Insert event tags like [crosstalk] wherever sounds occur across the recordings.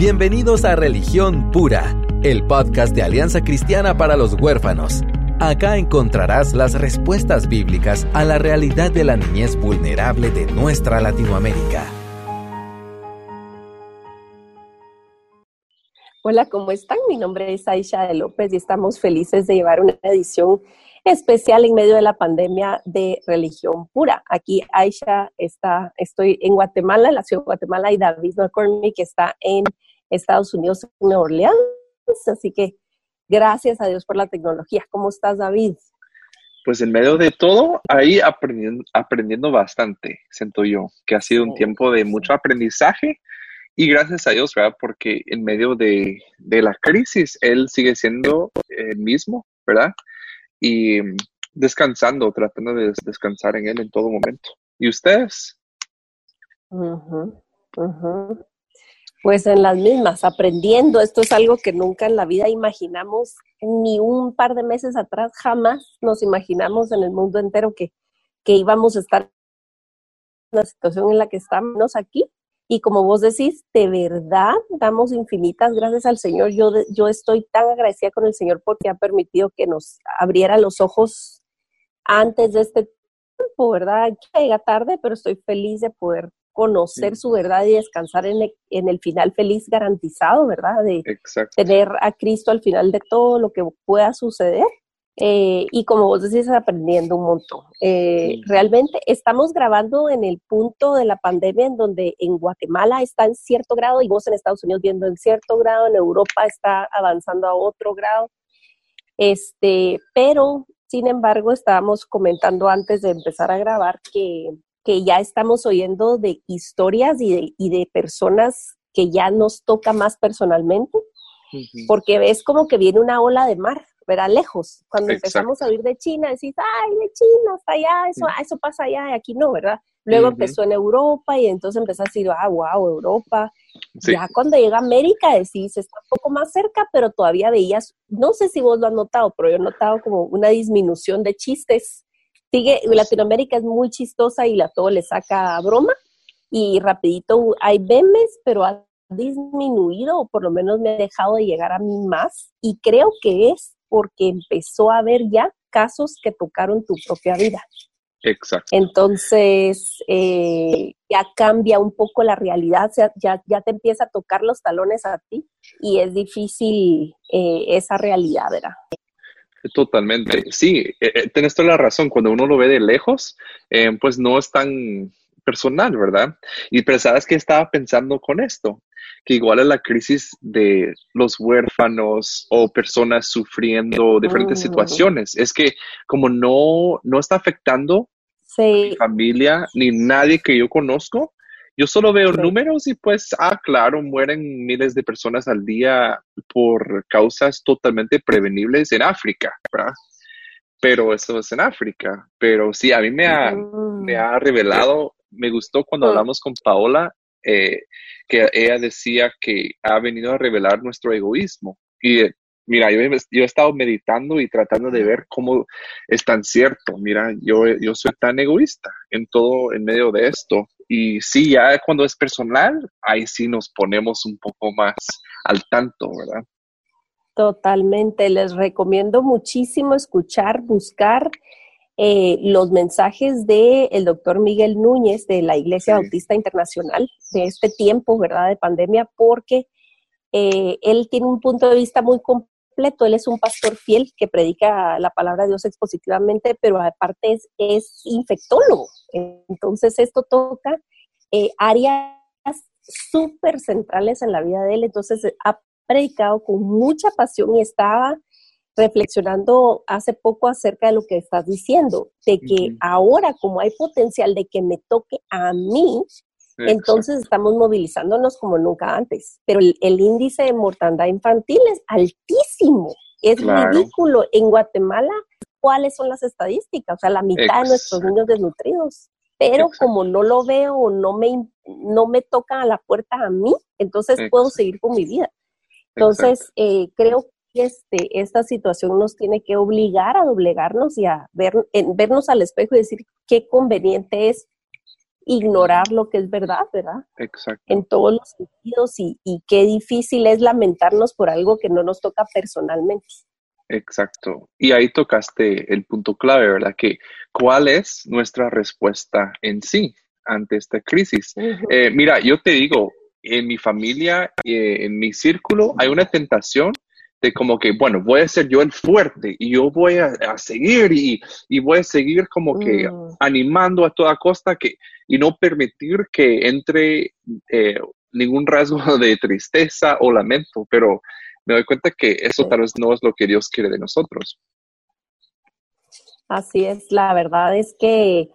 Bienvenidos a Religión Pura, el podcast de Alianza Cristiana para los Huérfanos. Acá encontrarás las respuestas bíblicas a la realidad de la niñez vulnerable de nuestra Latinoamérica. Hola, ¿cómo están? Mi nombre es Aisha de López y estamos felices de llevar una edición especial en medio de la pandemia de religión pura. Aquí Aisha está, estoy en Guatemala, en la ciudad de Guatemala, y David McCormick está en Estados Unidos, en Nueva Orleans. Así que gracias a Dios por la tecnología. ¿Cómo estás, David? Pues en medio de todo, ahí aprendiendo, aprendiendo bastante, siento yo, que ha sido un tiempo de mucho aprendizaje y gracias a Dios, ¿verdad? Porque en medio de, de la crisis, Él sigue siendo el mismo, ¿verdad? Y descansando, tratando de descansar en Él en todo momento. ¿Y ustedes? Pues en las mismas, aprendiendo. Esto es algo que nunca en la vida imaginamos, ni un par de meses atrás, jamás nos imaginamos en el mundo entero que, que íbamos a estar en la situación en la que estamos aquí. Y como vos decís, de verdad damos infinitas gracias al Señor. Yo, yo estoy tan agradecida con el Señor porque ha permitido que nos abriera los ojos antes de este tiempo, ¿verdad? Llega tarde, pero estoy feliz de poder conocer su verdad y descansar en el, en el, final feliz garantizado, ¿verdad? De tener a Cristo al final de todo lo que pueda suceder. Eh, y como vos decís, aprendiendo un montón. Eh, realmente estamos grabando en el punto de la pandemia en donde en Guatemala está en cierto grado y vos en Estados Unidos viendo en cierto grado, en Europa está avanzando a otro grado. Este, pero, sin embargo, estábamos comentando antes de empezar a grabar que que ya estamos oyendo de historias y de, y de personas que ya nos toca más personalmente, porque ves como que viene una ola de mar, ¿verdad? Lejos. Cuando empezamos a oír de China, decís, ay, de China, hasta allá, eso, eso pasa allá, aquí no, ¿verdad? Luego empezó en Europa y entonces empezó a decir, ah, wow, Europa. Ya cuando llega a América decís, está un poco más cerca, pero todavía veías, no sé si vos lo has notado, pero yo he notado como una disminución de chistes sigue, Latinoamérica es muy chistosa y la todo le saca broma y rapidito hay memes, pero ha disminuido o por lo menos me ha dejado de llegar a mí más y creo que es porque empezó a haber ya casos que tocaron tu propia vida. Exacto. Entonces, eh, ya cambia un poco la realidad, ya, ya te empieza a tocar los talones a ti y es difícil eh, esa realidad, ¿verdad? Totalmente, sí, eh, eh, tienes toda la razón. Cuando uno lo ve de lejos, eh, pues no es tan personal, ¿verdad? Y pero sabes que estaba pensando con esto, que igual es la crisis de los huérfanos o personas sufriendo diferentes oh. situaciones. Es que como no, no está afectando a mi familia ni nadie que yo conozco, yo solo veo números y pues, ah, claro, mueren miles de personas al día por causas totalmente prevenibles en África, ¿verdad? Pero eso es en África. Pero sí, a mí me ha, me ha revelado, me gustó cuando hablamos con Paola, eh, que ella decía que ha venido a revelar nuestro egoísmo. Y mira, yo, yo, he estado meditando y tratando de ver cómo es tan cierto. Mira, yo, yo soy tan egoísta en todo, en medio de esto. Y sí, ya cuando es personal, ahí sí nos ponemos un poco más al tanto, ¿verdad? Totalmente. Les recomiendo muchísimo escuchar, buscar eh, los mensajes del el doctor Miguel Núñez de la Iglesia Bautista Internacional de este tiempo, ¿verdad?, de pandemia, porque eh, él tiene un punto de vista muy completo. Él es un pastor fiel que predica la palabra de Dios expositivamente, pero aparte es, es infectólogo. Entonces esto toca eh, áreas súper centrales en la vida de él. Entonces ha predicado con mucha pasión y estaba reflexionando hace poco acerca de lo que estás diciendo, de que ahora como hay potencial de que me toque a mí, entonces estamos movilizándonos como nunca antes. Pero el, índice de mortandad infantil es altísimo, es ridículo. En Guatemala, ¿cuáles son las estadísticas? O sea, la mitad de nuestros niños desnutridos. Pero como no lo veo no me, no me toca a la puerta a mí, entonces puedo seguir con mi vida. Entonces, eh, creo que este, esta situación nos tiene que obligar a doblegarnos y a ver, en, vernos al espejo y decir qué conveniente es ignorar lo que es verdad, ¿verdad? Exacto. En todos los sentidos y, y qué difícil es lamentarnos por algo que no nos toca personalmente. Exacto. Y ahí tocaste el punto clave, ¿verdad? Que cuál es nuestra respuesta en sí ante esta crisis. Eh, mira, yo te digo, en mi familia, eh, en mi círculo, hay una tentación de como que, bueno, voy a ser yo el fuerte y yo voy a, seguir y, y, voy a seguir como que mm. animando a toda costa que, y no permitir que entre eh, ningún rasgo [laughs] de tristeza o lamento, pero me doy cuenta que eso tal vez no es lo que Dios quiere de nosotros. Así es, la verdad es que,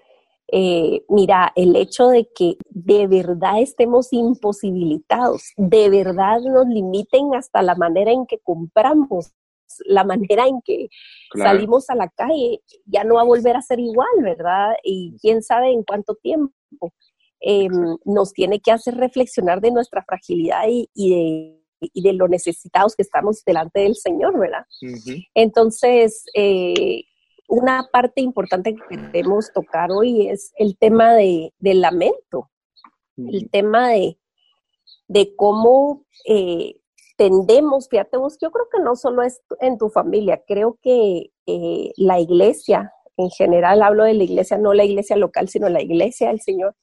eh, mira, el hecho de que de verdad estemos imposibilitados, de verdad nos limiten hasta la manera en que compramos, la manera en que salimos a la calle, ya no va a volver a ser igual, ¿verdad? Y quién sabe en cuánto tiempo. Em, nos tiene que hacer reflexionar de nuestra fragilidad y de y de lo necesitados que estamos delante del Señor, ¿verdad? Entonces, eh, una parte importante que queremos tocar hoy es el tema de, del lamento, el tema de, de cómo eh, tendemos, fíjate vos, yo creo que no solo es en tu familia, creo que eh, la iglesia, en general hablo de la iglesia, no la iglesia local, sino la iglesia del Señor,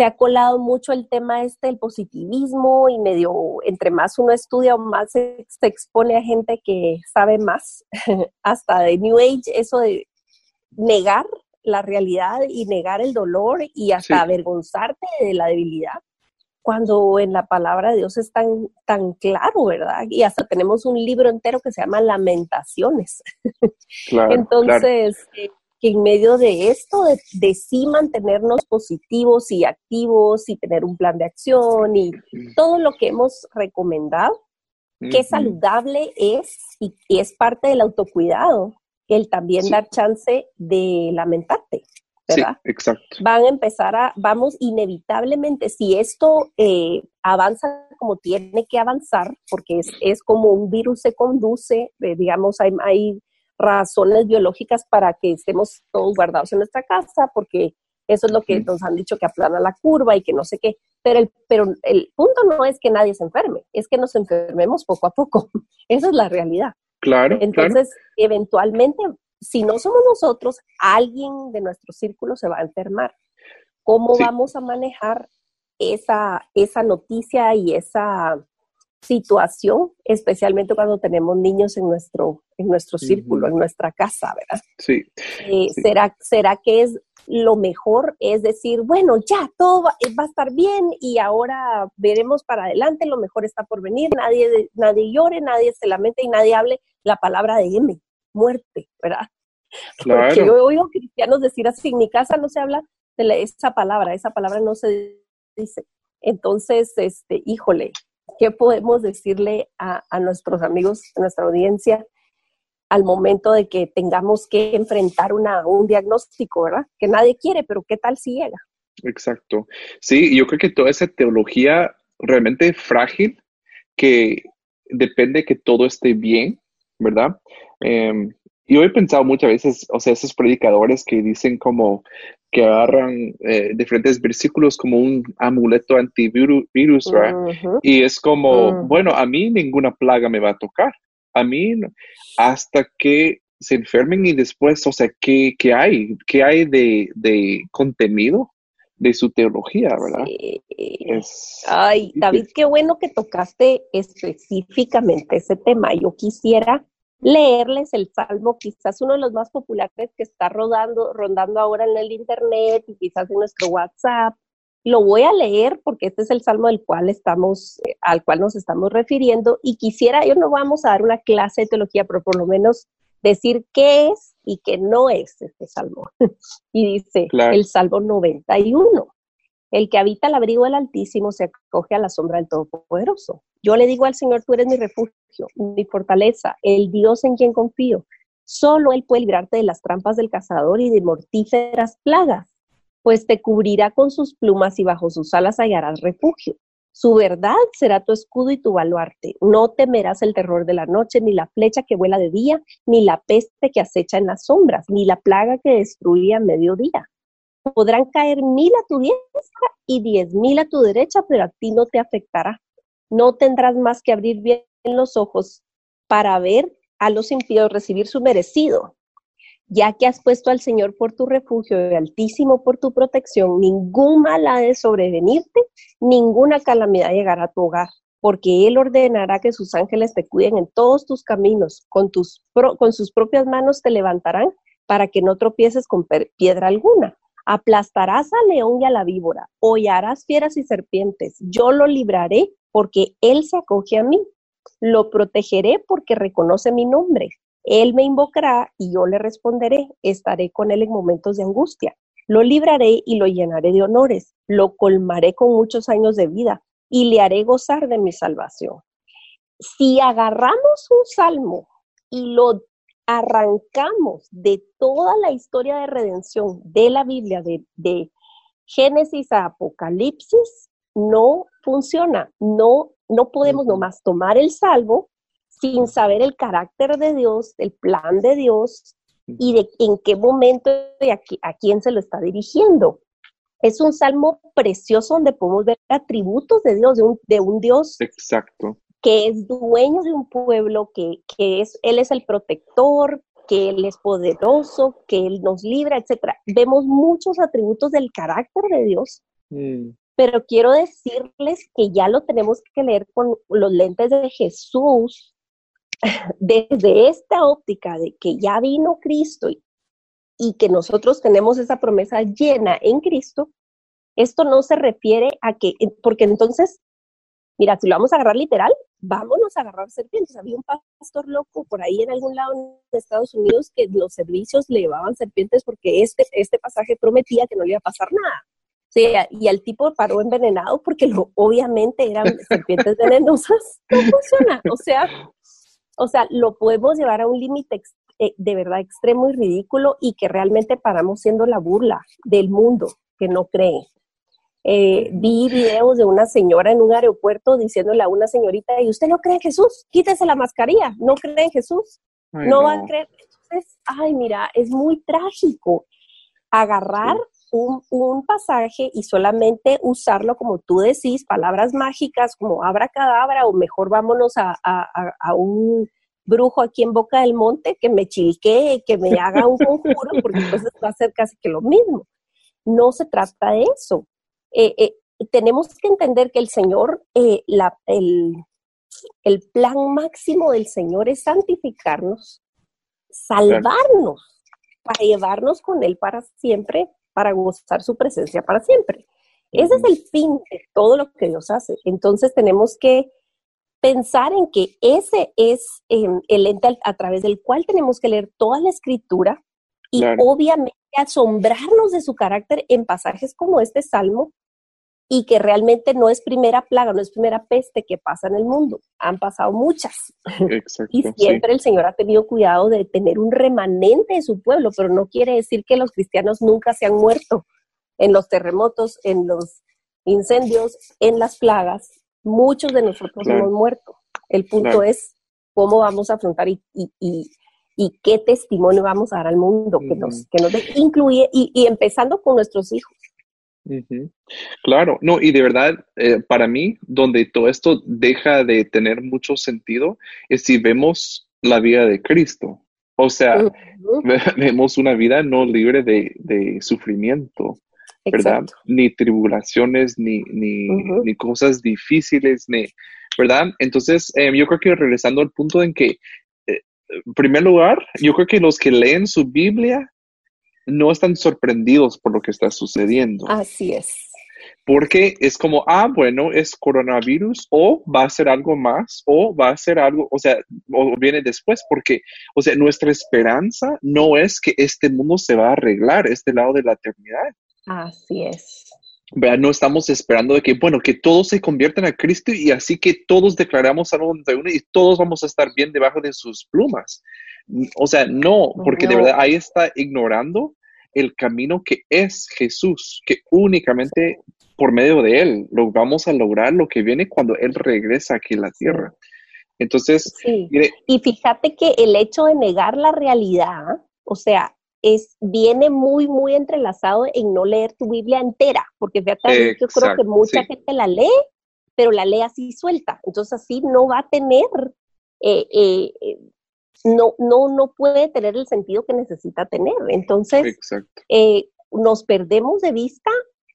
se ha colado mucho el tema este del positivismo y medio, entre más uno estudia, más se, expone a gente que sabe más, [laughs] hasta de New Age, eso de negar la realidad y negar el dolor y hasta avergonzarte de la debilidad, cuando en la palabra de Dios es tan, tan claro, ¿verdad? Y hasta tenemos un libro entero que se llama Lamentaciones. [laughs] Entonces, eh, que en medio de esto, de, sí mantenernos positivos y activos y tener un plan de acción y todo lo que hemos recomendado, qué saludable es y, es parte del autocuidado, el también dar chance de lamentarte. ¿verdad? Sí, exacto. Van a empezar a, vamos inevitablemente, si esto eh, avanza como tiene que avanzar, porque es, es, como un virus se conduce, eh, digamos, hay, hay razones biológicas para que estemos todos guardados en nuestra casa, porque eso es lo que nos han dicho que aplana la curva y que no sé qué. Pero el, pero el punto no es que nadie se enferme, es que nos enfermemos poco a poco. [laughs] Esa es la realidad. Claro. Entonces, eventualmente, si no somos nosotros, alguien de nuestro círculo se va a enfermar. ¿Cómo vamos a manejar esa, esa noticia y esa situación, especialmente cuando tenemos niños en nuestro, en nuestro círculo, en nuestra casa, ¿verdad? Eh, sí, ¿será, ¿Será que es lo mejor? Es decir, bueno, ya, todo va, a estar bien y ahora veremos para adelante, lo mejor está por venir, nadie, nadie llore, nadie se lamente y nadie hable la palabra de M, muerte, ¿verdad? [laughs] Porque yo he oído cristianos decir así, en mi casa no se habla de esa palabra, esa palabra no se dice. Entonces, este, híjole, ¿Qué podemos decirle a, nuestros amigos, a nuestra audiencia, al momento de que tengamos que enfrentar una, un diagnóstico, ¿verdad? Que nadie quiere, pero ¿qué tal si llega? Exacto. Sí, yo creo que toda esa teología realmente frágil, que depende que todo esté bien, ¿verdad? Eh, yo he pensado muchas veces, o sea, esos predicadores que dicen como que agarran eh, diferentes versículos como un amuleto antivirus, ¿verdad? Y es como, mm. bueno, a mí ninguna plaga me va a tocar. A mí, hasta que se enfermen y después, o sea, ¿qué, qué hay? ¿Qué hay de, de, contenido de su teología, verdad? Ay, David, qué bueno que tocaste específicamente ese tema. Yo quisiera leerles el salmo, quizás uno de los más populares que está rodando, rondando ahora en el internet y quizás en nuestro WhatsApp. Lo voy a leer porque este es el salmo del cual estamos, eh, al cual nos estamos refiriendo y quisiera, yo no vamos a dar una clase de teología, pero por lo menos decir qué es y qué no es este salmo. [laughs] y dice el salmo 91. El que habita el abrigo del Altísimo se acoge a la sombra del Todopoderoso. Yo le digo al Señor, tú eres mi refugio, mi fortaleza, el Dios en quien confío. Solo Él puede librarte de las trampas del cazador y de mortíferas plagas, pues te cubrirá con sus plumas y bajo sus alas hallarás refugio. Su verdad será tu escudo y tu baluarte. No temerás el terror de la noche, ni la flecha que vuela de día, ni la peste que acecha en las sombras, ni la plaga que destruye a mediodía. Podrán caer mil a tu diestra y diez mil a tu derecha, pero a ti no te afectará. No tendrás más que abrir bien los ojos para ver a los impíos recibir su merecido. Ya que has puesto al Señor por tu refugio y Altísimo por tu protección, ningún mal ha de sobrevenirte, ninguna calamidad llegará a tu hogar, porque Él ordenará que sus ángeles te cuiden en todos tus caminos, con, tus con sus propias manos te levantarán para que no tropieces con piedra alguna. Aplastarás al león y a la víbora, hollarás fieras y serpientes. Yo lo libraré porque Él se acoge a mí. Lo protegeré porque reconoce mi nombre. Él me invocará y yo le responderé. Estaré con Él en momentos de angustia. Lo libraré y lo llenaré de honores. Lo colmaré con muchos años de vida y le haré gozar de mi salvación. Si agarramos un salmo y lo arrancamos de toda la historia de redención de la Biblia, de, Génesis a Apocalipsis, no funciona. No, no podemos nomás tomar el salvo sin saber el carácter de Dios, el plan de Dios y de en qué momento y a, a quién se lo está dirigiendo. Es un salmo precioso donde podemos ver atributos de Dios, de un, de un Dios Exacto que es dueño de un pueblo, que, es, Él es el protector, que Él es poderoso, que Él nos libra, etc. Vemos muchos atributos del carácter de Dios, mm. pero quiero decirles que ya lo tenemos que leer con los lentes de Jesús, [laughs] desde esta óptica de que ya vino Cristo y, y que nosotros tenemos esa promesa llena en Cristo, esto no se refiere a que, porque entonces, mira, si lo vamos a agarrar literal, vámonos a agarrar serpientes. Había un pastor loco por ahí en algún lado de Estados Unidos que los servicios le llevaban serpientes porque este, este pasaje prometía que no le iba a pasar nada. O sea, y al tipo paró envenenado porque lo, obviamente eran [laughs] serpientes venenosas. No funciona. O sea, o sea, lo podemos llevar a un límite eh, de verdad extremo y ridículo y que realmente paramos siendo la burla del mundo que no cree. Eh, vi videos de una señora en un aeropuerto diciéndole a una señorita, ¿y usted no cree en Jesús? Quítese la mascarilla, no cree en Jesús, no, va a creer. Entonces, ay, mira, es muy trágico agarrar un, un, pasaje y solamente usarlo como tú decís, palabras mágicas como abracadabra o mejor vámonos a, a, a un brujo aquí en Boca del Monte que me chilquee, que me haga un conjuro, porque entonces [laughs] va a ser casi que lo mismo. No se trata de eso. Eh, eh, tenemos que entender que el Señor, eh, la, el, el, plan máximo del Señor es santificarnos, salvarnos, para llevarnos con Él para siempre, para gozar su presencia para siempre. Ese es el fin de todo lo que Dios hace. Entonces tenemos que pensar en que ese es em, el ente a, través del cual tenemos que leer toda la escritura y obviamente asombrarnos de su carácter en pasajes como este salmo y que realmente no es primera plaga, no es primera peste que pasa en el mundo. Han pasado muchas. y siempre el Señor ha tenido cuidado de tener un remanente de su pueblo, pero no quiere decir que los cristianos nunca se han muerto en los terremotos, en los incendios, en las plagas. Muchos de nosotros hemos muerto. El punto es cómo vamos a afrontar y, y, qué testimonio vamos a dar al mundo que nos, que nos incluye, y empezando con nuestros hijos Claro, no, y de verdad, eh, para mí, donde todo esto deja de tener mucho sentido es si vemos la vida de Cristo. O sea, [laughs] vemos una vida no libre de, sufrimiento, ¿verdad? Ni tribulaciones, ni, ni, cosas difíciles, ni, ¿verdad? Entonces, em, yo creo que regresando al punto en que, eh, en primer lugar, yo creo que los que leen su Biblia no están sorprendidos por lo que está sucediendo. Así es. Porque es como, ah, bueno, es coronavirus o va a ser algo más o va a ser algo, o sea, o viene después, porque, o sea, nuestra esperanza no es que este mundo se va a arreglar, este lado de la eternidad. Así es. ¿verdad? No estamos esperando de que, bueno, que todos se conviertan a Cristo y así que todos declaramos de uno y todos vamos a estar bien debajo de sus plumas. O sea, no, porque de verdad ahí está ignorando el camino que es Jesús, que únicamente por medio de Él lo vamos a lograr lo que viene cuando Él regresa aquí a la tierra. Entonces, y fíjate que el hecho de negar la realidad, o sea, es, viene muy, muy entrelazado en no leer tu Biblia entera, porque fíjate, yo creo que mucha gente la lee, pero la lee así suelta. Entonces así no va a tener, eh, eh, eh, no, no, no puede tener el sentido que necesita tener. Entonces, nos perdemos de vista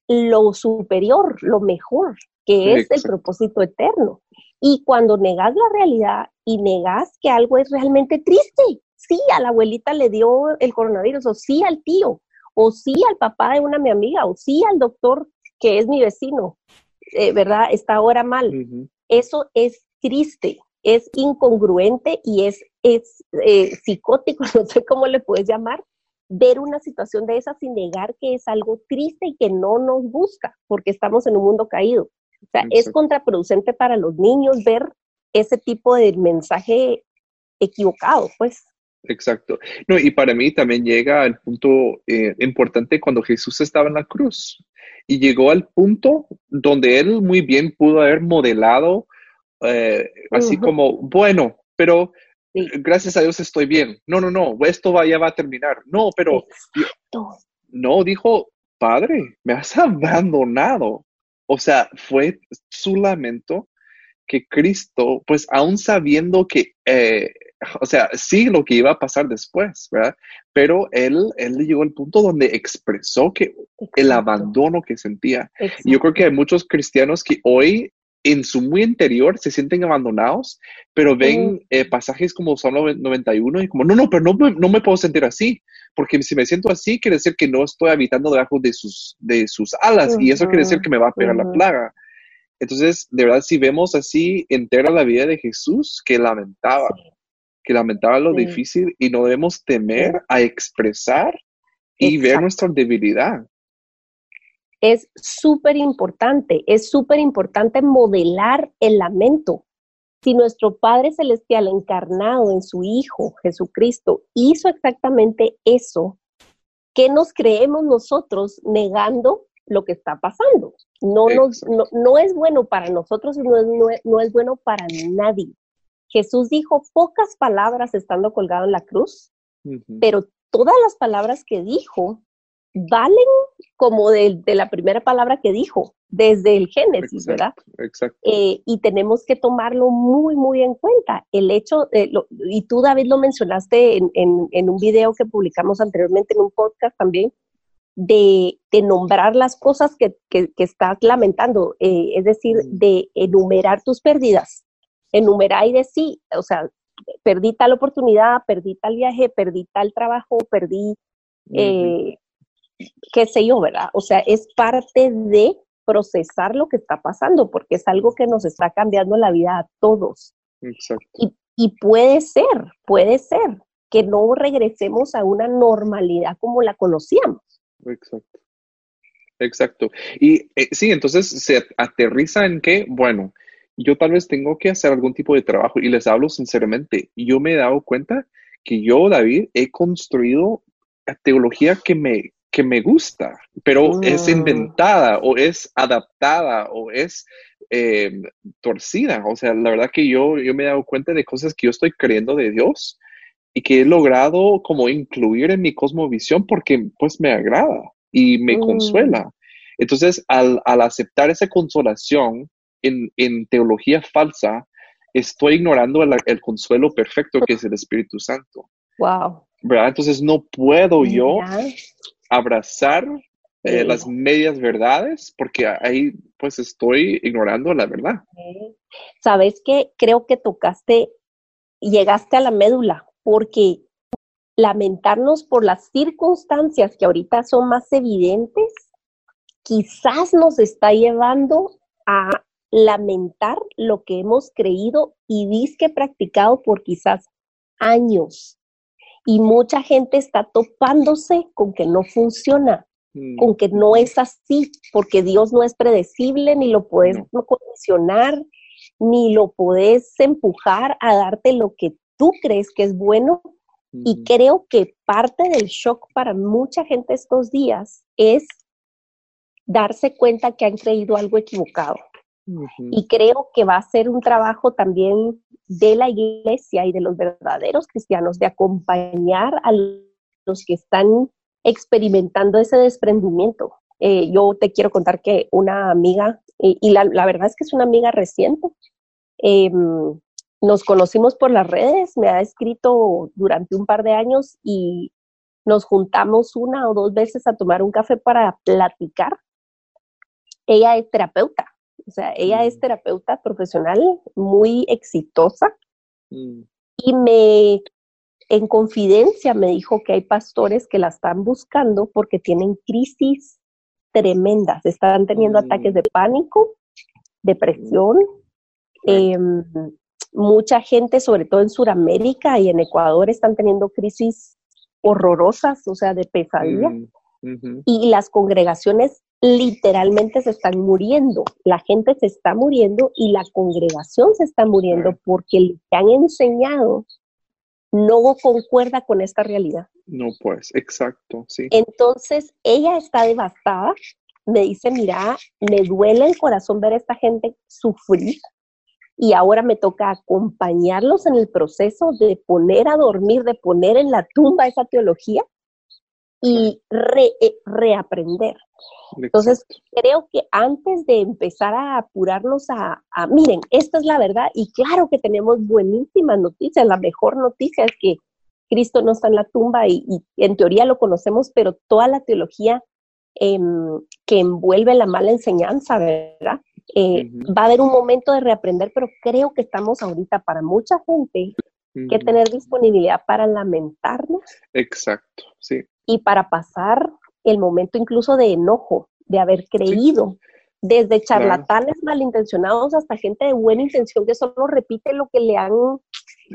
lo superior, lo mejor, que es el propósito eterno. Y cuando negas la realidad y negas que algo es realmente triste, sí, a la abuelita le dio el coronavirus, o sí al tío, o sí al papá de una mi amiga, o sí al doctor que es mi vecino, eh, ¿verdad? Está ahora mal. Eso es triste, es incongruente y es, es eh, psicótico, [laughs] no sé cómo le puedes llamar, ver una situación de esa sin negar que es algo triste y que no nos busca, porque estamos en un mundo caído. O sea, es contraproducente para los niños ver ese tipo de mensaje equivocado, pues. Exacto. No, y para mí también llega al punto eh, importante cuando Jesús estaba en la cruz y llegó al punto donde él muy bien pudo haber modelado eh, así como, bueno, pero gracias a Dios estoy bien. No, no, no, esto va, ya va a terminar. No, pero no, dijo, Padre, me has [laughs] abandonado. O sea, fue su lamento que Cristo, pues aún sabiendo que, eh, o sea, sí lo que iba a pasar después, ¿verdad? Pero él, él llegó al punto donde expresó que el abandono que sentía. Yo creo que hay muchos cristianos que hoy en su muy interior se sienten abandonados, pero ven eh, pasajes como Salmo 91 y como, no, no, pero no, no, me puedo sentir así, porque si me siento así, quiere decir que no estoy habitando debajo de sus, de sus alas y eso quiere decir que me va a pegar la plaga. Entonces, de verdad, si vemos así entera la vida de Jesús, que lamentaba, que lamentaba lo difícil y no debemos temer a expresar y ver nuestra debilidad es súper importante, es súper importante modelar el lamento. Si nuestro Padre Celestial encarnado en su Hijo Jesucristo hizo exactamente eso, ¿qué nos creemos nosotros negando lo que está pasando? No, nos, no, es bueno para nosotros y no es, no es bueno para nadie. Jesús dijo pocas palabras estando colgado en la cruz, pero todas las palabras que dijo valen como de, la primera palabra que dijo, desde el Génesis, ¿verdad? Exacto. Eh, y tenemos que tomarlo muy, muy en cuenta. El hecho, y tú David lo mencionaste en, un video que publicamos anteriormente en un podcast también, de, nombrar las cosas que, estás lamentando, eh, es decir, mm. de enumerar tus pérdidas, enumerar y decir, o sea, perdí tal oportunidad, perdí tal viaje, perdí tal trabajo, perdí qué sé yo, ¿verdad? O sea, es parte de procesar lo que está pasando, porque es algo que nos está cambiando la vida a todos. Exacto. Y, puede ser, puede ser que no regresemos a una normalidad como la conocíamos. Exacto. Exacto. Y eh, sí, entonces se aterriza en que, bueno, yo tal vez tengo que hacer algún tipo de trabajo y les hablo sinceramente, yo me he dado cuenta que yo, David, he construido teología que me, que me gusta, pero es mm. inventada o es adaptada o es eh, torcida. O sea, la verdad que yo, yo me he dado cuenta de cosas que yo estoy creyendo de Dios y que he logrado como incluir en mi cosmovisión porque pues me agrada y me mm. consuela. Entonces, al, aceptar esa consolación en, teología falsa, estoy ignorando el, consuelo perfecto que es el Espíritu Santo. Wow. ¿Verdad? Entonces no puedo yo abrazar eh, las medias verdades porque ahí pues estoy ignorando la verdad. Sabes que creo que tocaste, llegaste a la médula porque lamentarnos por las circunstancias que ahorita son más evidentes, quizás nos está llevando a lamentar lo que hemos creído y disque practicado por quizás años y mucha gente está topándose con que no funciona, mm. con que no es así, porque Dios no es predecible, ni lo puedes condicionar, ni lo puedes empujar a darte lo que tú crees que es bueno. Y creo que parte del shock para mucha gente estos días es darse cuenta que han creído algo equivocado. Y creo que va a ser un trabajo también de la iglesia y de los verdaderos cristianos de acompañar a los que están experimentando ese desprendimiento. Eh, yo te quiero contar que una amiga, y, la, verdad es que es una amiga reciente, em, nos conocimos por las redes, me ha escrito durante un par de años y nos juntamos una o dos veces a tomar un café para platicar. Ella es terapeuta, o sea, ella es mm. terapeuta profesional muy exitosa mm. y me, en confidencia, me dijo que hay pastores que la están buscando porque tienen crisis tremendas, están teniendo ataques de mm. pánico, depresión. Em, mucha gente, sobre todo en Sudamérica y en Ecuador, están teniendo crisis horrorosas, o sea, de pesadilla. Y las congregaciones literalmente se están muriendo. La gente se está muriendo y la congregación se está muriendo porque lo que han enseñado no concuerda con esta realidad. No, pues, exacto, sí. Entonces, ella está devastada. Me dice, mira, me duele el corazón ver a esta gente sufrir y ahora me toca acompañarlos en el proceso de poner a dormir, de poner en la tumba esa teología y eh, reaprender. Entonces, creo que antes de empezar a apurarnos a, miren, esta es la verdad y claro que tenemos buenísimas noticias. La mejor noticia es que Cristo no está en la tumba y, en teoría lo conocemos, pero toda la teología em, que envuelve la mala enseñanza, ¿verdad? Eh, va a haber un momento de reaprender, pero creo que estamos ahorita para mucha gente que tener disponibilidad para lamentarnos. Exacto, sí. Y para pasar el momento incluso de enojo, de haber creído, desde charlatanes malintencionados hasta gente de buena intención que solo repite lo que le han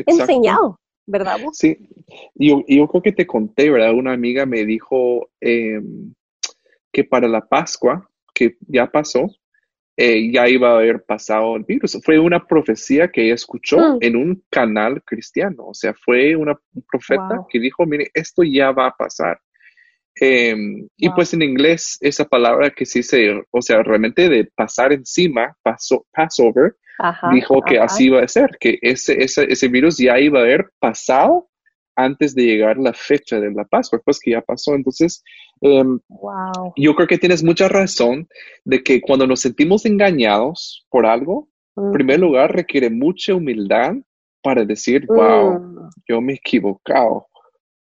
enseñado, ¿verdad? Sí, yo, yo creo que te conté, ¿verdad? Una amiga me dijo em, que para la Pascua, que ya pasó, eh, ya iba a haber pasado el virus. Fue una profecía que ella escuchó mm. en un canal cristiano. O sea, fue una, un profeta que dijo, mire, esto ya va a pasar. Em, y pues en inglés, esa palabra que se dice, o sea, realmente de pasar encima, paso, Passover, dijo que así iba a ser, que ese, ese, ese virus ya iba a haber pasado antes de llegar la fecha de la Pascua, pues que ya pasó. Entonces, em, yo creo que tienes mucha razón de que cuando nos sentimos engañados por algo, en primer lugar requiere mucha humildad para decir, wow, mm. yo me he equivocado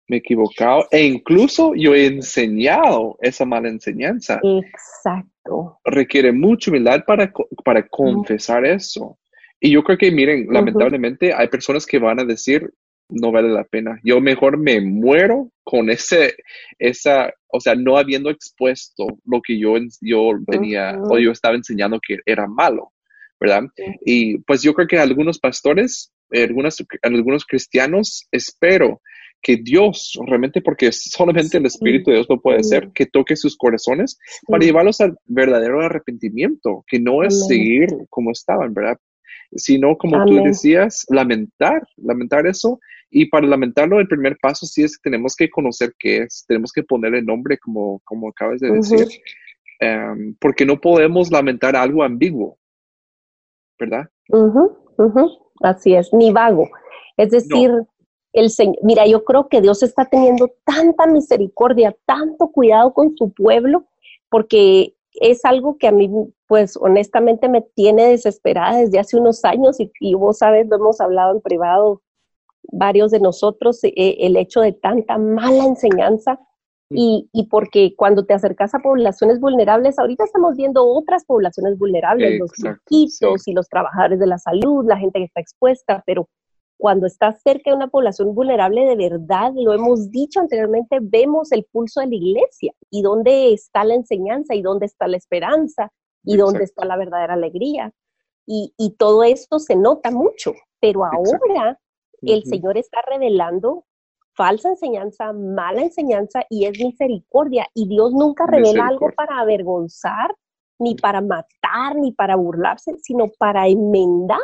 me he equivocado e incluso yo he enseñado esa mala enseñanza. Exacto. Requiere mucha humildad para, para confesar eso. Y yo creo que, miren, lamentablemente hay personas que van a decir, no vale la pena. Yo mejor me muero con ese, esa, o sea, no habiendo expuesto lo que yo, yo tenía o yo estaba enseñando que era malo, ¿verdad? Y pues yo creo que algunos pastores, algunas, algunos cristianos, espero que Dios, realmente porque solamente el Espíritu de Dios lo puede hacer, que toque sus corazones para llevarlos al verdadero arrepentimiento, que no es seguir como estaban, ¿verdad? Sino, como tú decías, lamentar, lamentar eso. Y para lamentarlo, el primer paso sí es que tenemos que conocer qué es, tenemos que ponerle nombre, como, como acabas de decir, em, porque no podemos lamentar algo ambiguo, ¿verdad? Así es, ni vago. Es decir, el mira, yo creo que Dios está teniendo tanta misericordia, tanto cuidado con su pueblo, porque es algo que a mí, pues honestamente me tiene desesperada desde hace unos años y, vos sabes, lo hemos hablado en privado varios de nosotros, eh, el hecho de tanta mala enseñanza y, y, porque cuando te acercas a poblaciones vulnerables, ahorita estamos viendo otras poblaciones vulnerables, los chiquitos y los trabajadores de la salud, la gente que está expuesta, pero cuando estás cerca de una población vulnerable de verdad, lo hemos dicho anteriormente, vemos el pulso de la iglesia y dónde está la enseñanza y dónde está la esperanza y dónde está la verdadera alegría. Y, todo esto se nota mucho, pero ahora el Señor está revelando falsa enseñanza, mala enseñanza y es misericordia. Y Dios nunca revela algo para avergonzar, ni para matar, ni para burlarse, sino para enmendar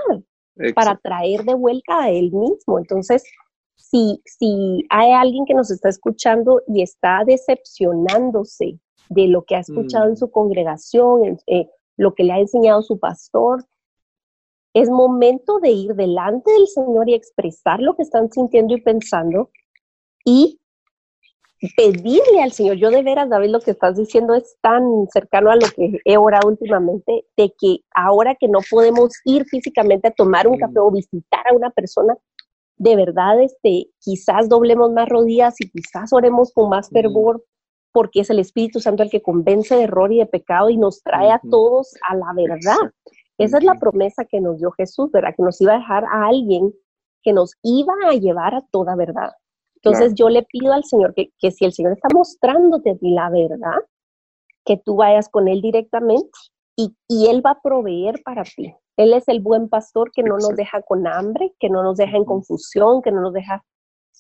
para traer de vuelta a él mismo. Entonces, si, si hay alguien que nos está escuchando y está decepcionándose de lo que ha escuchado en mm. su congregación, eh, lo que le ha enseñado su pastor, es momento de ir delante del Señor y expresar lo que están sintiendo y pensando y pedirle al Señor, yo de veras, David, lo que estás diciendo es tan cercano a lo que he orado últimamente, de que ahora que no podemos ir físicamente a tomar un café o visitar a una persona, de verdad, este, quizás doblemos más rodillas y quizás oremos con más fervor, porque es el Espíritu Santo el que convence de error y de pecado y nos trae a todos a la verdad. Esa es la promesa que nos dio Jesús, ¿verdad? Que nos iba a dejar a alguien que nos iba a llevar a toda verdad. Entonces yo le pido al Señor que, que, si el Señor está mostrándote la verdad, que tú vayas con Él directamente y, y, Él va a proveer para ti. Él es el buen pastor que no nos deja con hambre, que no nos deja en confusión, que no nos deja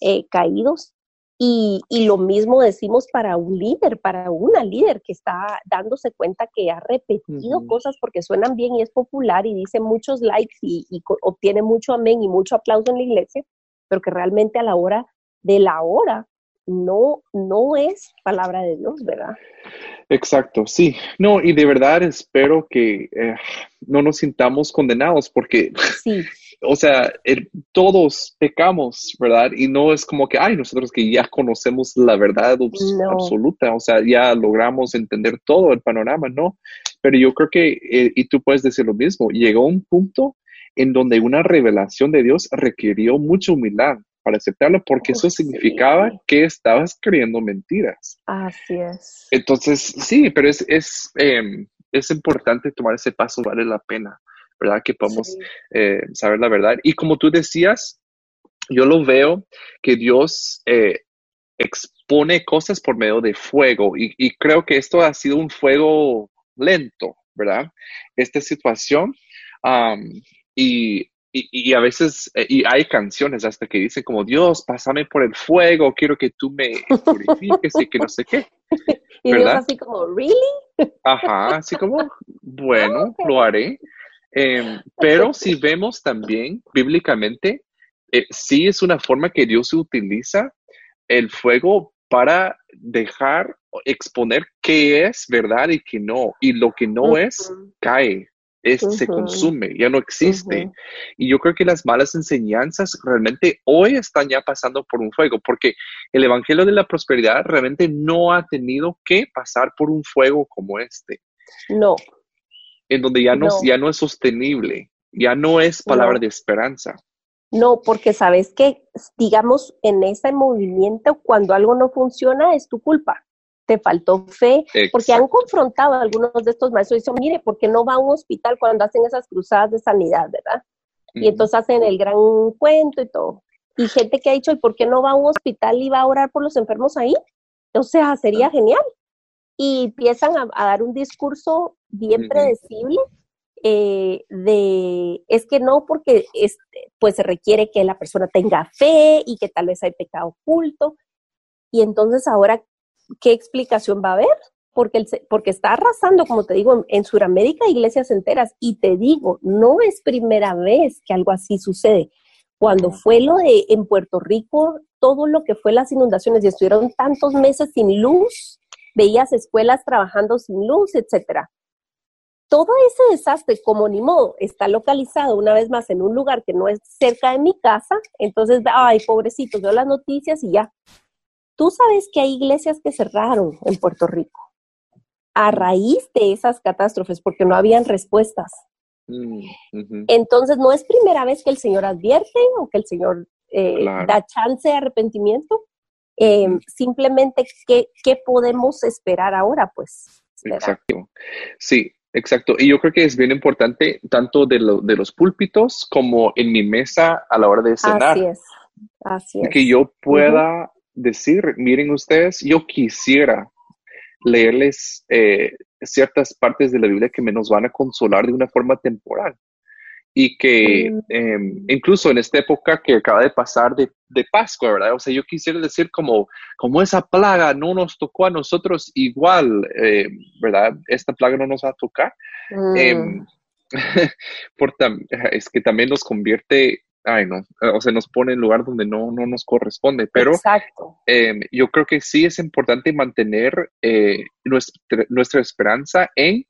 eh, caídos. Y, y, lo mismo decimos para un líder, para una líder que está dándose cuenta que ha repetido cosas porque suenan bien y es popular y dice muchos likes y, y, obtiene mucho amén y mucho aplauso en la iglesia, pero que realmente a la hora de la hora no, no es palabra de Dios, ¿verdad? Exacto, sí. No, y de verdad espero que eh, no nos sintamos condenados porque, sí. [laughs] o sea, todos pecamos, ¿verdad? Y no es como que, ay, nosotros que ya conocemos la verdad absoluta, o sea, ya logramos entender todo el panorama, ¿no? Pero yo creo que, eh, y tú puedes decir lo mismo, llegó un punto en donde una revelación de Dios requirió mucha humildad para aceptarlo porque eso oh, significaba que estabas creyendo mentiras. Así es. Entonces, sí, pero es, es, em, es importante tomar ese paso, vale la pena, ¿verdad? Que podamos eh, saber la verdad. Y como tú decías, yo lo veo que Dios eh, expone cosas por medio de fuego y, y, creo que esto ha sido un fuego lento, ¿verdad? Esta situación. y y, a veces, eh, y hay canciones hasta que dicen como, Dios, pásame por el fuego, quiero que tú me purifiques y que no sé qué. [laughs] y Dios así como, ¿really? [laughs] Ajá, así como, bueno, lo haré. Em, pero si vemos también bíblicamente, eh, sí es una forma que Dios utiliza el fuego para dejar exponer qué es verdad y qué no. Y lo que no es, cae se consume, ya no existe. Y yo creo que las malas enseñanzas realmente hoy están ya pasando por un fuego, porque el Evangelio de la Prosperidad realmente no ha tenido que pasar por un fuego como este. No. En donde ya no, Ya no es sostenible, ya no es palabra de esperanza. No, porque sabes que, digamos, en ese movimiento, cuando algo no funciona, es tu culpa te faltó fe, porque han confrontado a algunos de estos maestros y dicen, mire, ¿por qué no va a un hospital cuando hacen esas cruzadas de sanidad, verdad? Y entonces hacen el gran cuento y todo. Y gente que ha dicho, ¿y por qué no va a un hospital y va a orar por los enfermos ahí? O sea, sería genial. Y empiezan a, dar un discurso bien predecible eh, de, es que no, porque este, pues se requiere que la persona tenga fe y que tal vez hay pecado oculto. Y entonces ahora ¿qué explicación va a haber? Porque, el, porque está arrasando, como te digo, en, Sudamérica iglesias enteras. Y te digo, no es primera vez que algo así sucede. Cuando fue lo de en Puerto Rico, todo lo que fue las inundaciones y estuvieron tantos meses sin luz, veías escuelas trabajando sin luz, etcétera. Todo ese desastre, como ni modo, está localizado una vez más en un lugar que no es cerca de mi casa, entonces, ay, pobrecitos, veo las noticias y ya, Tú sabes que hay iglesias que cerraron en Puerto Rico a raíz de esas catástrofes porque no habían respuestas. Mm, Entonces, no es primera vez que el Señor advierte o que el Señor eh, da chance de arrepentimiento. Em, simplemente, ¿qué, ¿qué, podemos esperar ahora? Pues. Exacto. Sí, exacto. Y yo creo que es bien importante, tanto de, de los púlpitos como en mi mesa a la hora de cenar. Así es. Así es. Que yo pueda decir, miren ustedes, yo quisiera leerles eh, ciertas partes de la Biblia que me nos van a consolar de una forma temporal. Y que mm. em, incluso en esta época que acaba de pasar de, de, Pascua, ¿verdad? O sea, yo quisiera decir como, como esa plaga no nos tocó a nosotros igual, eh, ¿verdad? Esta plaga no nos va a tocar. Em, mm. [laughs] por es que también nos convierte ay no, o sea, nos pone en lugar donde no, no nos corresponde, pero em, yo creo que sí es importante mantener eh, nuestra, nuestra, esperanza en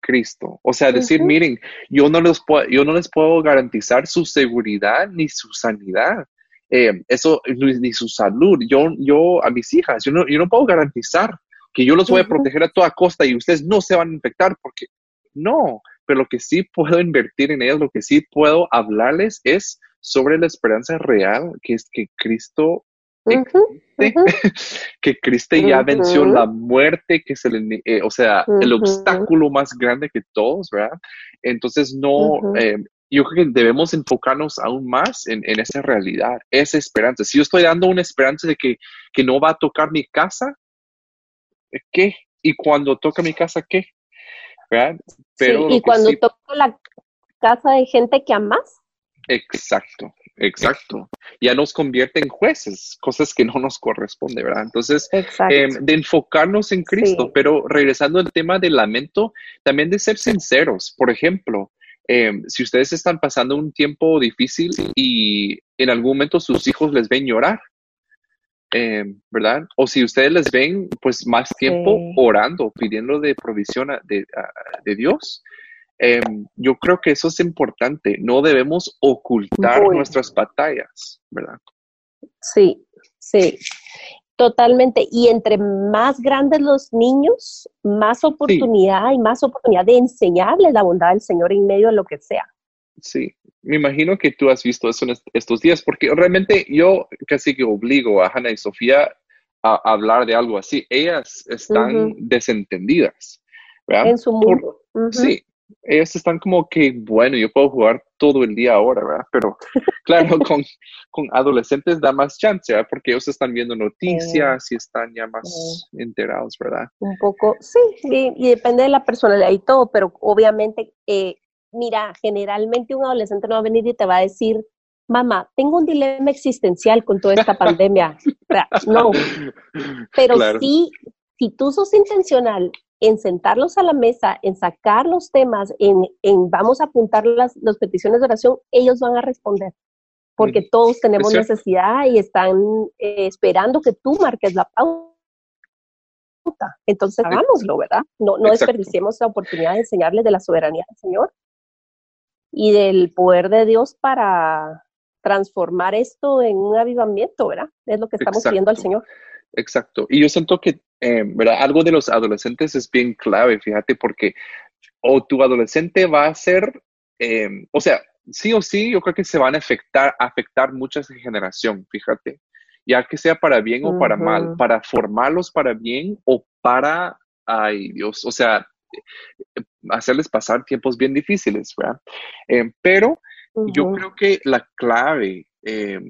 Cristo. O sea, decir, miren, yo no, les puedo, yo no les puedo garantizar su seguridad ni su sanidad. eh, eso, ni su salud. Yo, yo a mis hijas, yo no, yo no puedo garantizar que yo los voy a proteger a toda costa y ustedes no se van a infectar porque no, pero lo que sí puedo invertir en ellas, lo que sí puedo hablarles es sobre la esperanza real, que es que Cristo que [laughs] Cristo ya venció la muerte, que es el, eh, o sea, el obstáculo más grande que todos, ¿verdad? Entonces, no, eh, yo creo que debemos enfocarnos aún más en, esa realidad, esa esperanza. Si yo estoy dando una esperanza de que, que no va a tocar mi casa, ¿qué? Y cuando toca mi casa, ¿qué? ¿Verdad? Pero y cuando toca la casa de gente que amas. Exacto, Exacto. Ya nos convierte en jueces, cosas que no nos corresponde, ¿verdad? Entonces, em, de enfocarnos en Cristo, pero regresando al tema del lamento, también de ser sinceros. Por ejemplo, em, si ustedes están pasando un tiempo difícil y en algún momento sus hijos les ven llorar, em, ¿verdad? O si ustedes les ven, pues más tiempo orando, pidiendo de provisión de, de Dios, Em, yo creo que eso es importante. No debemos ocultar nuestras batallas, ¿verdad? Sí, sí, totalmente. Y entre más grandes los niños, más oportunidad y más oportunidad de enseñarles la bondad del Señor en medio de lo que sea. Sí, me imagino que tú has visto eso en estos días, porque realmente yo casi que obligo a Hannah y Sofía a hablar de algo así. Ellas están desentendidas. ¿verdad? En su mundo. Sí, ellos están como que, bueno, yo puedo jugar todo el día ahora, ¿verdad? Pero [laughs] claro, con, con adolescentes da más chance, ¿verdad? Porque ellos están viendo noticias y están ya más enterados, ¿verdad? Un poco, sí, y, depende de la personalidad y todo, pero obviamente, eh, mira, generalmente un adolescente no va a venir y te va a decir, mamá, tengo un dilema existencial con toda esta pandemia. no, pero sí, si tú sos intencional en sentarlos a la mesa, en sacar los temas, en, vamos a apuntar las, peticiones de oración, ellos van a responder, porque todos tenemos necesidad y están eh, esperando que tú marques la pauta. Entonces, hagámoslo, ¿verdad? No, no desperdiciemos la oportunidad de enseñarles de la soberanía del Señor y del poder de Dios para transformar esto en un avivamiento, ¿verdad? Es lo que estamos pidiendo al Señor. Exacto. Y yo siento que, eh, ¿verdad? Algo de los adolescentes es bien clave, fíjate, porque o tu adolescente va a ser, eh, o sea, sí o sí, yo creo que se van a afectar, afectar mucha generación, fíjate, ya que sea para bien o para mal, para formarlos para bien o para, ay Dios, o sea, hacerles pasar tiempos bien difíciles, ¿verdad? Eh, pero yo creo que la clave,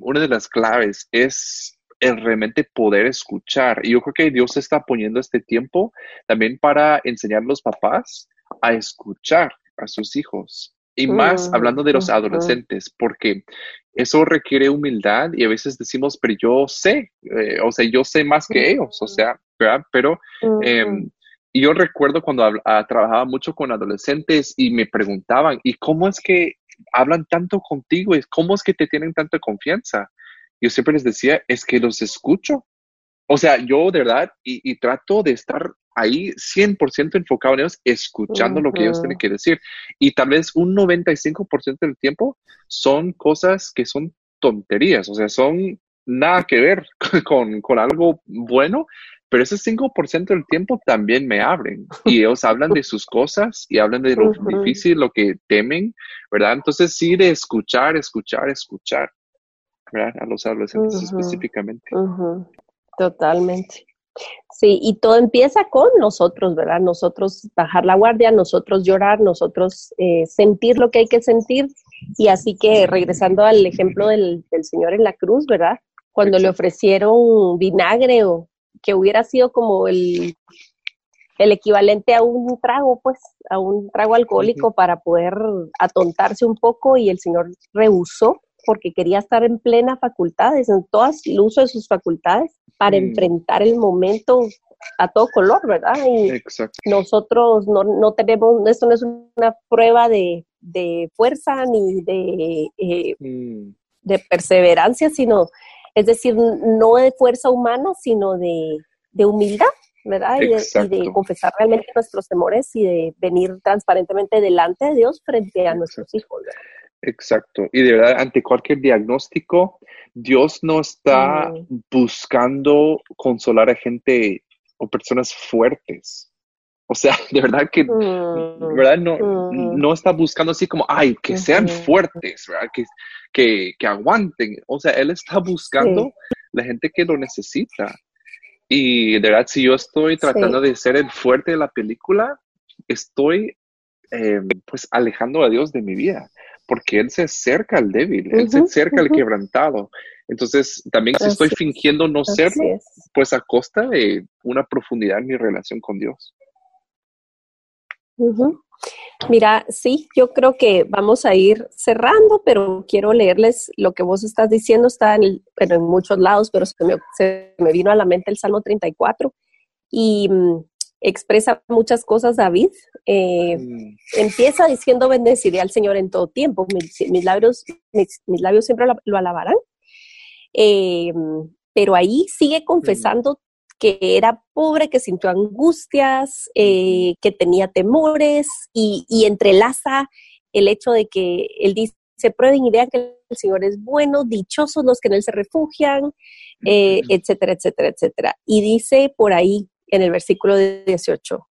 una de las claves es el realmente poder escuchar. Y yo creo que Dios está poniendo este tiempo también para enseñar a los papás a escuchar a sus hijos. Y más hablando de los adolescentes, porque eso requiere humildad y a veces decimos, pero yo sé, eh, o sea, yo sé más que ellos, o sea, ¿verdad? Pero y yo recuerdo cuando ah, trabajaba mucho con adolescentes y me preguntaban, ¿y cómo es que hablan tanto contigo? ¿Cómo es que te tienen tanta confianza? yo siempre les decía, es que los escucho. O sea, yo de verdad, y, trato de estar ahí 100% enfocado en ellos, escuchando lo que ellos tienen que decir. Y tal vez un 95% del tiempo son cosas que son tonterías, o sea, son nada que ver [laughs] con, con algo bueno, pero ese 5% del tiempo también me abren y ellos hablan de sus cosas y hablan de lo difícil, lo que temen, ¿verdad? Entonces sí, de escuchar, escuchar, escuchar a los adolescentes específicamente. Totalmente. Sí, y todo empieza con nosotros, ¿verdad? Nosotros bajar la guardia, nosotros llorar, nosotros eh, sentir lo que hay que sentir. Y así que regresando al ejemplo del, Señor en la cruz, ¿verdad? Cuando le ofrecieron vinagre o que hubiera sido como el, el equivalente a un trago, pues, a un trago alcohólico para poder atontarse un poco y el Señor rehusó porque quería estar en plena facultades, en todo el uso de sus facultades para mm. enfrentar el momento a todo color, ¿verdad? Y nosotros no, no, tenemos, esto no es una prueba de, de fuerza ni de, eh, mm. de perseverancia, sino, es decir, no de fuerza humana, sino de, de humildad, ¿verdad? Y de, y de, confesar realmente nuestros temores y de venir transparentemente delante de Dios frente a nuestros hijos. ¿verdad? Exacto. Y de verdad, ante cualquier diagnóstico, Dios no está mm. buscando consolar a gente o personas fuertes. O sea, [laughs] de verdad que, mm. ¿verdad? No, mm. no está buscando así como, ay, que sean fuertes, ¿verdad? Que, que, que, aguanten. O sea, Él está buscando la gente que lo necesita. Y de verdad, si yo estoy tratando de ser el fuerte de la película, estoy eh, pues alejando a Dios de mi vida, porque Él se acerca al débil, Él se acerca al quebrantado. Entonces, también si estoy fingiendo no serlo, pues a costa de una profundidad en mi relación con Dios. Mira, sí, yo creo que vamos a ir cerrando, pero quiero leerles lo que vos estás diciendo, está en, en muchos lados, pero se me, se me, vino a la mente el Salmo 34 y mm, expresa muchas cosas David. Eh, mm. Empieza diciendo, bendeciré al Señor en todo tiempo, mis, labios, mis, labios siempre lo, alabarán. Eh, pero ahí sigue confesando que era pobre, que sintió angustias, eh, que tenía temores y, entrelaza el hecho de que él dice, prueben y vean que el Señor es bueno, dichosos los que en Él se refugian, eh, etcétera, etcétera, etcétera. Y dice por ahí en el versículo 18,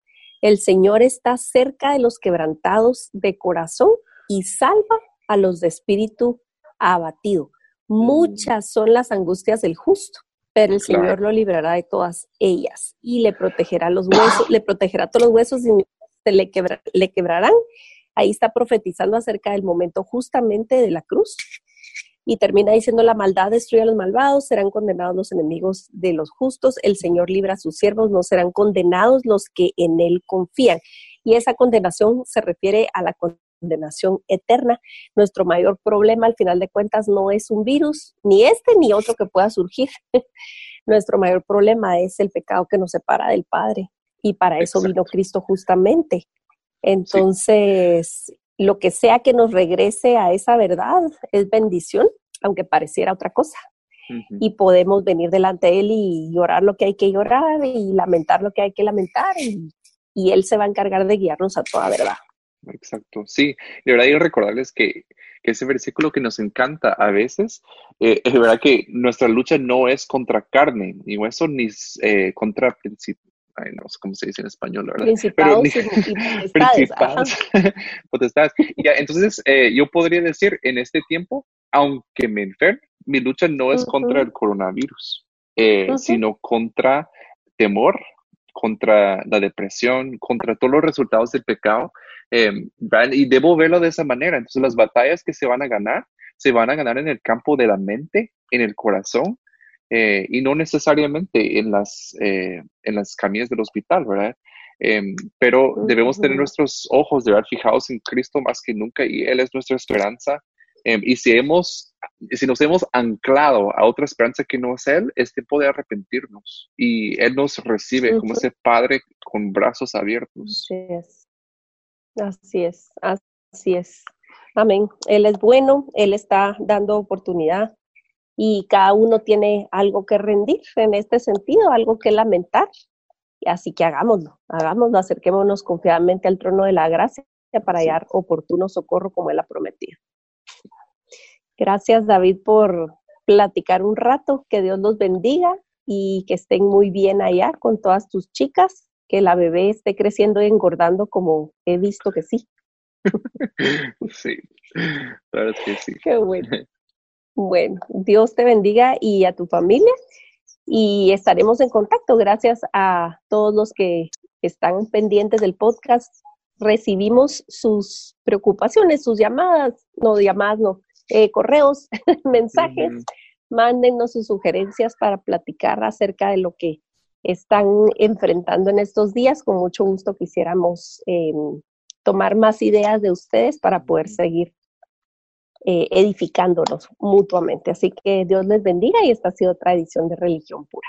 el Señor está cerca de los quebrantados de corazón y salva a los de espíritu abatido. Muchas son las angustias del justo, pero el Señor lo librará de todas ellas y le protegerá los huesos, le protegerá todos los huesos y se le, le quebrarán. Ahí está profetizando acerca del momento justamente de la cruz. Y termina diciendo, la maldad destruye a los malvados, serán condenados los enemigos de los justos, el Señor libra a sus siervos, no serán condenados los que en Él confían. Y esa condenación se refiere a la condenación eterna. Nuestro mayor problema al final de cuentas no es un virus, ni este ni otro que pueda surgir. [laughs] Nuestro mayor problema es el pecado que nos separa del Padre y para eso vino Cristo justamente. Entonces, lo que sea que nos regrese a esa verdad es bendición, aunque pareciera otra cosa. Y podemos venir delante de Él y llorar lo que hay que llorar y lamentar lo que hay que lamentar y, y Él se va a encargar de guiarnos a toda verdad. Exacto, sí. De verdad, y recordarles que, que, ese versículo que nos encanta a veces, eh, es verdad que nuestra lucha no es contra carne, ni hueso, ni eh, contra principios. no sé cómo se dice en español, ¿verdad? Principados y [laughs] potestades. [laughs] potestades. Ya, entonces, eh, yo podría decir, en este tiempo, aunque me enferme, mi lucha no es contra el coronavirus, sino contra temor, contra la depresión, contra todos los resultados del pecado. Em, y debo verlo de esa manera. Entonces las batallas que se van a ganar, se van a ganar en el campo de la mente, en el corazón, eh, y no necesariamente en las, eh, en las camillas del hospital, ¿verdad? Em, pero debemos tener nuestros ojos de verdad fijados en Cristo más que nunca y Él es nuestra esperanza. Em, y si hemos si nos hemos anclado a otra esperanza que no es Él, es tiempo de arrepentirnos. Y Él nos recibe como ese Padre con brazos abiertos. Así es. Así es. Así es. Amén. Él es bueno, Él está dando oportunidad y cada uno tiene algo que rendir en este sentido, algo que lamentar. Así que hagámoslo, hagámoslo, acerquémonos confiadamente al trono de la gracia para hallar oportuno socorro como Él ha prometido. Gracias David por platicar un rato, que Dios los bendiga y que estén muy bien allá con todas tus chicas, que la bebé esté creciendo y engordando como he visto que sí. [laughs] Sí, claro que sí. [laughs] Qué bueno. Bueno, Dios te bendiga y a tu familia y estaremos en contacto. Gracias a todos los que están pendientes del podcast. Recibimos sus preocupaciones, sus llamadas, no llamadas, no, eh, correos, [laughs] mensajes, mándenos sus sugerencias para platicar acerca de lo que están enfrentando en estos días. Con mucho gusto quisiéramos em, tomar más ideas de ustedes para poder seguir eh, edificándonos mutuamente. Así que Dios les bendiga y esta ha sido otra edición de Religión Pura.